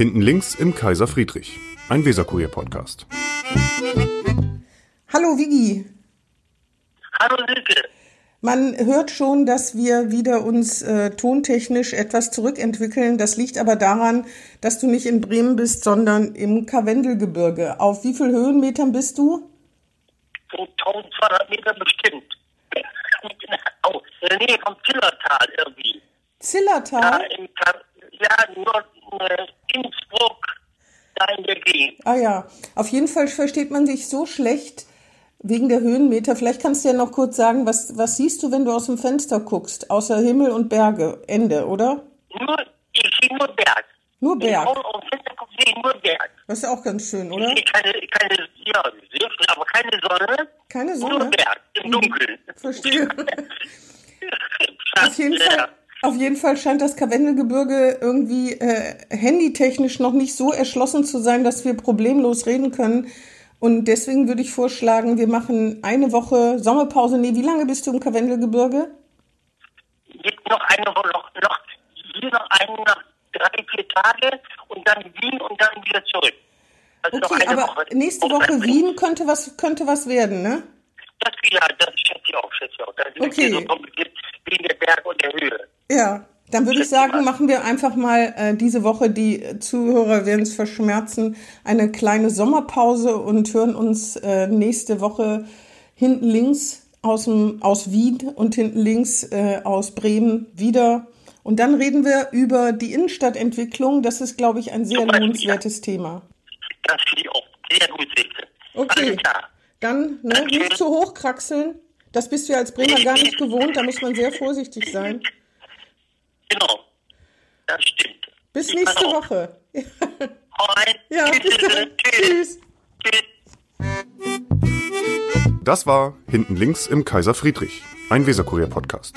Hinten links im Kaiser Friedrich, ein Weserkurier-Podcast. Hallo Vigi. Hallo Silke. Man hört schon, dass wir wieder uns äh, tontechnisch etwas zurückentwickeln. Das liegt aber daran, dass du nicht in Bremen bist, sondern im Karwendelgebirge. Auf wie viel Höhenmetern bist du? So 1200 Meter bestimmt. oh, in der Nähe vom Zillertal irgendwie. Zillertal? Ja, im Kar ja Nord äh, Innsbruck, da in der Gegend. Ah ja, auf jeden Fall versteht man sich so schlecht wegen der Höhenmeter. Vielleicht kannst du ja noch kurz sagen, was, was siehst du, wenn du aus dem Fenster guckst? Außer Himmel und Berge. Ende, oder? Nur, ich sehe nur Berg. Nur Berg. Ich aus dem Fenster gucke, sehe ich nur Berg. Das ist ja auch ganz schön, oder? Ich keine, keine, ja, sehr aber keine Sonne. Keine Nur Sonne? Berg, im Dunkeln. Verstehe. Auf jeden. Fall, auf jeden Fall scheint das Karwendelgebirge irgendwie äh, handytechnisch noch nicht so erschlossen zu sein, dass wir problemlos reden können. Und deswegen würde ich vorschlagen, wir machen eine Woche Sommerpause. Nee, wie lange bist du im Karwendelgebirge? Jetzt noch eine Woche, noch, noch, hier noch eine, noch drei, vier Tage und dann Wien und dann wieder zurück. Also noch Okay, eine aber Woche. nächste Woche Wien könnte was, könnte was werden, ne? Das, ja, das schätze ich auch, schätze ich auch. Das ist Okay. so kompliziert wegen der Berg und der Höhe. Ja, dann würde ich sagen, machen wir einfach mal äh, diese Woche, die Zuhörer werden es verschmerzen, eine kleine Sommerpause und hören uns äh, nächste Woche hinten links aus, dem, aus Wien und hinten links äh, aus Bremen wieder. Und dann reden wir über die Innenstadtentwicklung. Das ist, glaube ich, ein sehr lohnenswertes Thema. Das finde ich auch sehr gut, Silke. Okay. Dann ne, nicht zu hoch kraxeln. Das bist du ja als Bremer gar nicht gewohnt. Da muss man sehr vorsichtig sein. Genau. Das stimmt. Bis Ich nächste. Woche. Ja, bis Tschüss. dann. Tschüss. Tschüss. Tschüss. Das war Hinten links im Kaiser Friedrich, ein Weserkurier-Podcast.